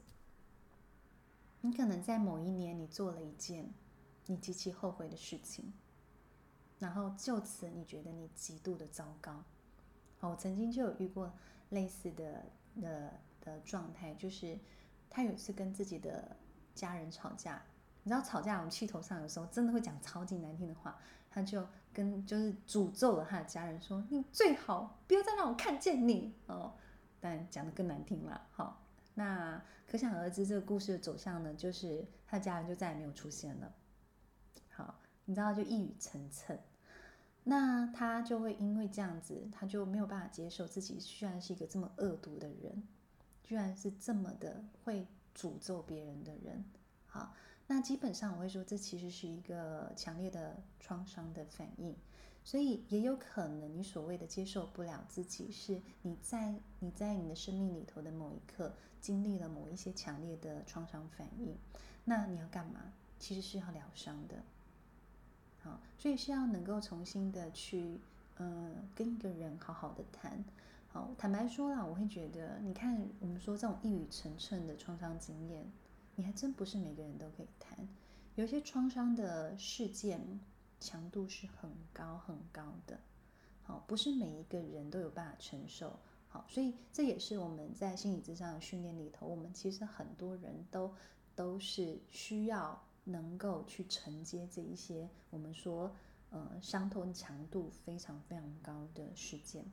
你可能在某一年，你做了一件你极其后悔的事情，然后就此你觉得你极度的糟糕。好，我曾经就有遇过类似的的的状态，就是他有一次跟自己的家人吵架，你知道吵架我们气头上，有时候真的会讲超级难听的话，他就跟就是诅咒了他的家人说：“你最好不要再让我看见你哦。”但讲得更难听了，好。那可想而知，这个故事的走向呢，就是他家人就再也没有出现了。好，你知道就一语成谶。那他就会因为这样子，他就没有办法接受自己居然是一个这么恶毒的人，居然是这么的会诅咒别人的人。好，那基本上我会说，这其实是一个强烈的创伤的反应。所以也有可能，你所谓的接受不了自己，是你在你在你的生命里头的某一刻经历了某一些强烈的创伤反应。那你要干嘛？其实是要疗伤的。好，所以是要能够重新的去，嗯、呃，跟一个人好好的谈。好，坦白说啦，我会觉得，你看我们说这种一语成谶的创伤经验，你还真不是每个人都可以谈。有些创伤的事件。强度是很高很高的，好，不是每一个人都有办法承受，好，所以这也是我们在心理咨商的训练里头，我们其实很多人都都是需要能够去承接这一些我们说呃伤痛强度非常非常高的事件，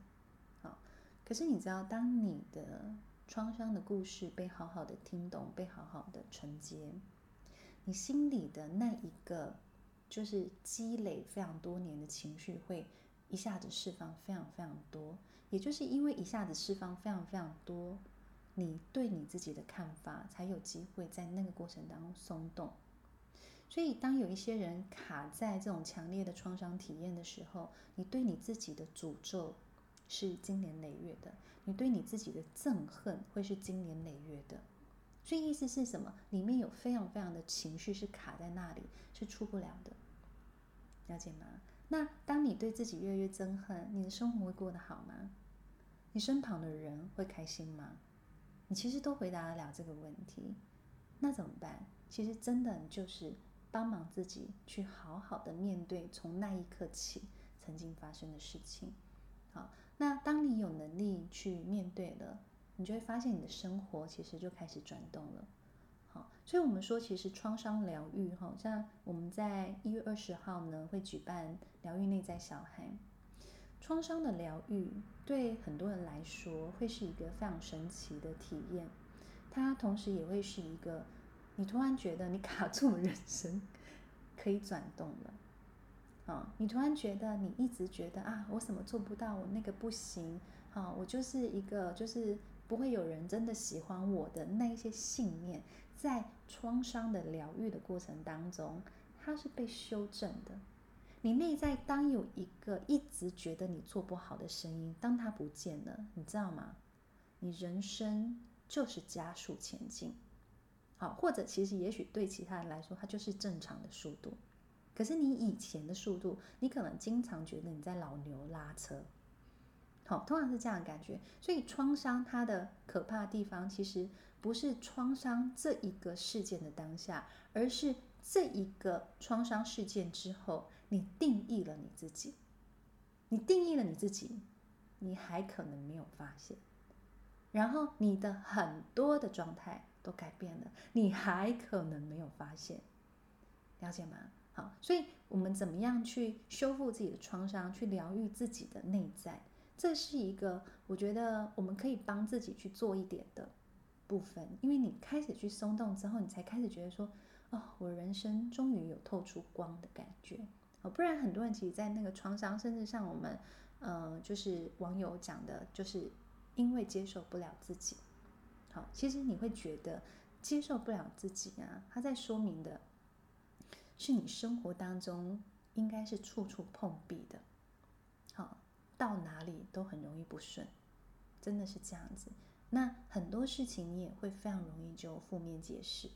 好，可是你知道，当你的创伤的故事被好好的听懂，被好好的承接，你心里的那一个。就是积累非常多年的情绪，会一下子释放非常非常多。也就是因为一下子释放非常非常多，你对你自己的看法才有机会在那个过程当中松动。所以，当有一些人卡在这种强烈的创伤体验的时候，你对你自己的诅咒是经年累月的，你对你自己的憎恨会是经年累月的。所以意思是什么？里面有非常非常的情绪是卡在那里，是出不了的，了解吗？那当你对自己越来越憎恨，你的生活会过得好吗？你身旁的人会开心吗？你其实都回答得了这个问题，那怎么办？其实真的就是帮忙自己去好好的面对从那一刻起曾经发生的事情。好，那当你有能力去面对了。你就会发现你的生活其实就开始转动了，好，所以我们说其实创伤疗愈，好像我们在一月二十号呢会举办疗愈内在小孩，创伤的疗愈对很多人来说会是一个非常神奇的体验，它同时也会是一个你突然觉得你卡住了人生可以转动了，啊，你突然觉得你一直觉得啊我什么做不到，我那个不行，好，我就是一个就是。不会有人真的喜欢我的那一些信念，在创伤的疗愈的过程当中，它是被修正的。你内在当有一个一直觉得你做不好的声音，当它不见了，你知道吗？你人生就是加速前进。好，或者其实也许对其他人来说，它就是正常的速度。可是你以前的速度，你可能经常觉得你在老牛拉车。好，通常是这样的感觉，所以创伤它的可怕的地方，其实不是创伤这一个事件的当下，而是这一个创伤事件之后，你定义了你自己，你定义了你自己，你还可能没有发现，然后你的很多的状态都改变了，你还可能没有发现，了解吗？好，所以我们怎么样去修复自己的创伤，去疗愈自己的内在？这是一个我觉得我们可以帮自己去做一点的部分，因为你开始去松动之后，你才开始觉得说，哦，我人生终于有透出光的感觉。哦，不然很多人其实，在那个创伤，甚至像我们，呃，就是网友讲的，就是因为接受不了自己。好，其实你会觉得，接受不了自己啊，他在说明的是你生活当中应该是处处碰壁的，好，到哪里都很容易不顺，真的是这样子。那很多事情你也会非常容易就负面解释，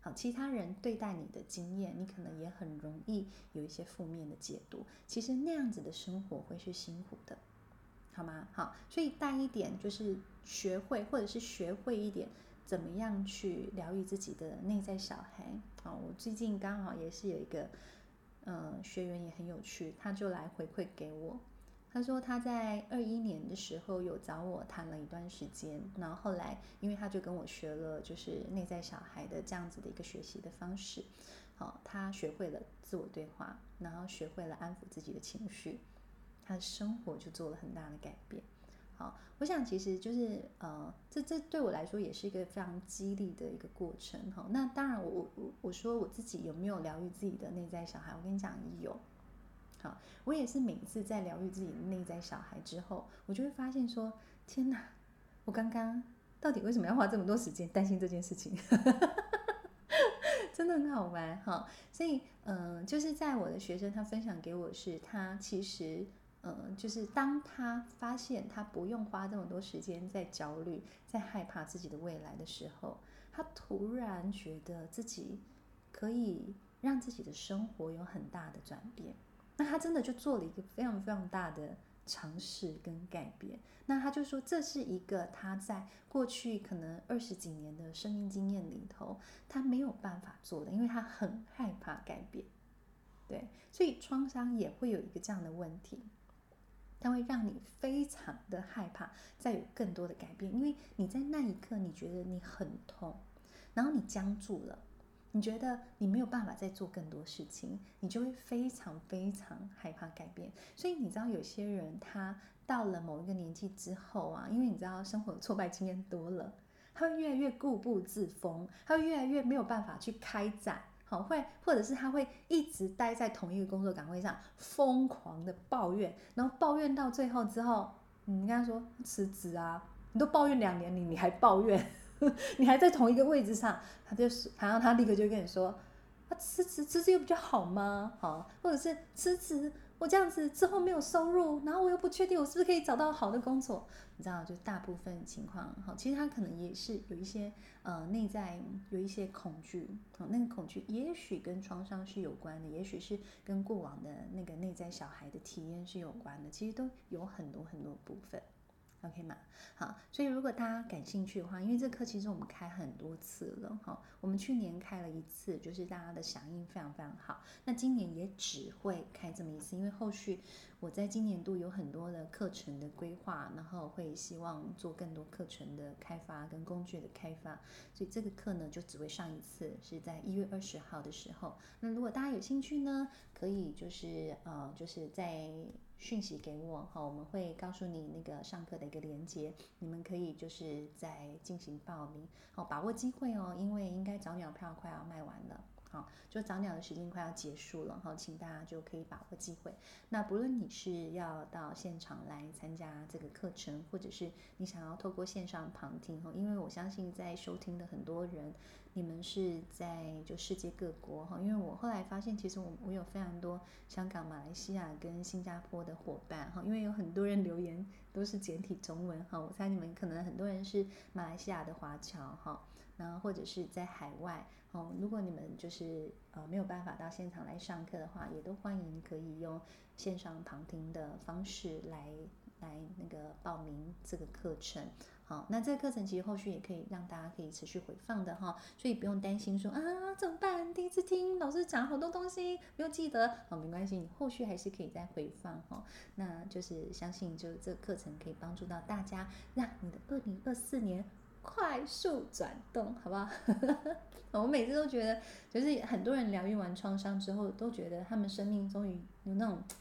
好，其他人对待你的经验，你可能也很容易有一些负面的解读。其实那样子的生活会是辛苦的，好吗？好，所以带一点就是学会，或者是学会一点。怎么样去疗愈自己的内在小孩？啊，我最近刚好也是有一个，嗯、学员也很有趣，他就来回馈给我。他说他在二一年的时候有找我谈了一段时间，然后后来因为他就跟我学了就是内在小孩的这样子的一个学习的方式，好，他学会了自我对话，然后学会了安抚自己的情绪，他的生活就做了很大的改变。我想其实就是呃，这这对我来说也是一个非常激励的一个过程。哈，那当然我，我我我说我自己有没有疗愈自己的内在小孩？我跟你讲，有。好，我也是每次在疗愈自己内在小孩之后，我就会发现说，天哪，我刚刚到底为什么要花这么多时间担心这件事情？真的很好玩哈。所以，嗯、就是在我的学生他分享给我是，他其实。嗯，就是当他发现他不用花这么多时间在焦虑、在害怕自己的未来的时候，他突然觉得自己可以让自己的生活有很大的转变。那他真的就做了一个非常非常大的尝试跟改变。那他就说，这是一个他在过去可能二十几年的生命经验里头，他没有办法做的，因为他很害怕改变。对，所以创伤也会有一个这样的问题。它会让你非常的害怕再有更多的改变，因为你在那一刻你觉得你很痛，然后你僵住了，你觉得你没有办法再做更多事情，你就会非常非常害怕改变。所以你知道有些人他到了某一个年纪之后啊，因为你知道生活的挫败经验多了，他会越来越固步自封，他会越来越没有办法去开展。会或者是他会一直待在同一个工作岗位上，疯狂的抱怨，然后抱怨到最后之后，你跟他说辞职啊，你都抱怨两年，你你还抱怨，你还在同一个位置上，他就是，然后他立刻就跟你说，啊辞职辞职又比较好吗？好，或者是辞职。我这样子之后没有收入，然后我又不确定我是不是可以找到好的工作，你知道，就大部分情况好，其实他可能也是有一些呃内在有一些恐惧，那个恐惧也许跟创伤是有关的，也许是跟过往的那个内在小孩的体验是有关的，其实都有很多很多部分。OK 吗？好，所以如果大家感兴趣的话，因为这课其实我们开很多次了哈，我们去年开了一次，就是大家的响应非常非常好。那今年也只会开这么一次，因为后续我在今年度有很多的课程的规划，然后会希望做更多课程的开发跟工具的开发，所以这个课呢就只会上一次，是在一月二十号的时候。那如果大家有兴趣呢，可以就是呃就是在。讯息给我哈，我们会告诉你那个上课的一个连接，你们可以就是在进行报名，好，把握机会哦，因为应该早鸟票快要卖完了，好，就早鸟的时间快要结束了哈，请大家就可以把握机会。那不论你是要到现场来参加这个课程，或者是你想要透过线上旁听哈，因为我相信在收听的很多人。你们是在就世界各国哈，因为我后来发现，其实我我有非常多香港、马来西亚跟新加坡的伙伴哈，因为有很多人留言都是简体中文哈，我猜你们可能很多人是马来西亚的华侨哈，然后或者是在海外哦，如果你们就是呃没有办法到现场来上课的话，也都欢迎可以用线上旁听的方式来来那个报名这个课程。好，那这个课程其实后续也可以让大家可以持续回放的哈，所以不用担心说啊怎么办？第一次听老师讲好多东西没有记得，好，没关系，你后续还是可以再回放哈。那就是相信就这个课程可以帮助到大家，让你的二零二四年快速转动，好不好？我每次都觉得，就是很多人疗愈完创伤之后，都觉得他们生命终于有那种。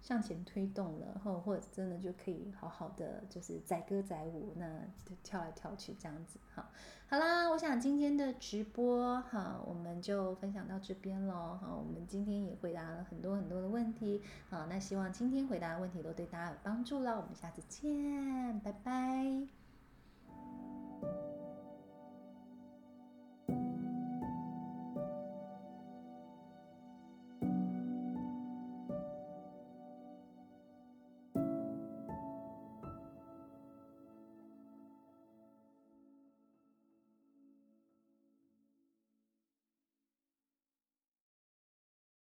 向前推动了，或或者真的就可以好好的就是载歌载舞，那跳来跳去这样子，好，好啦，我想今天的直播哈，我们就分享到这边喽，好，我们今天也回答了很多很多的问题，好，那希望今天回答的问题都对大家有帮助了，我们下次见，拜拜。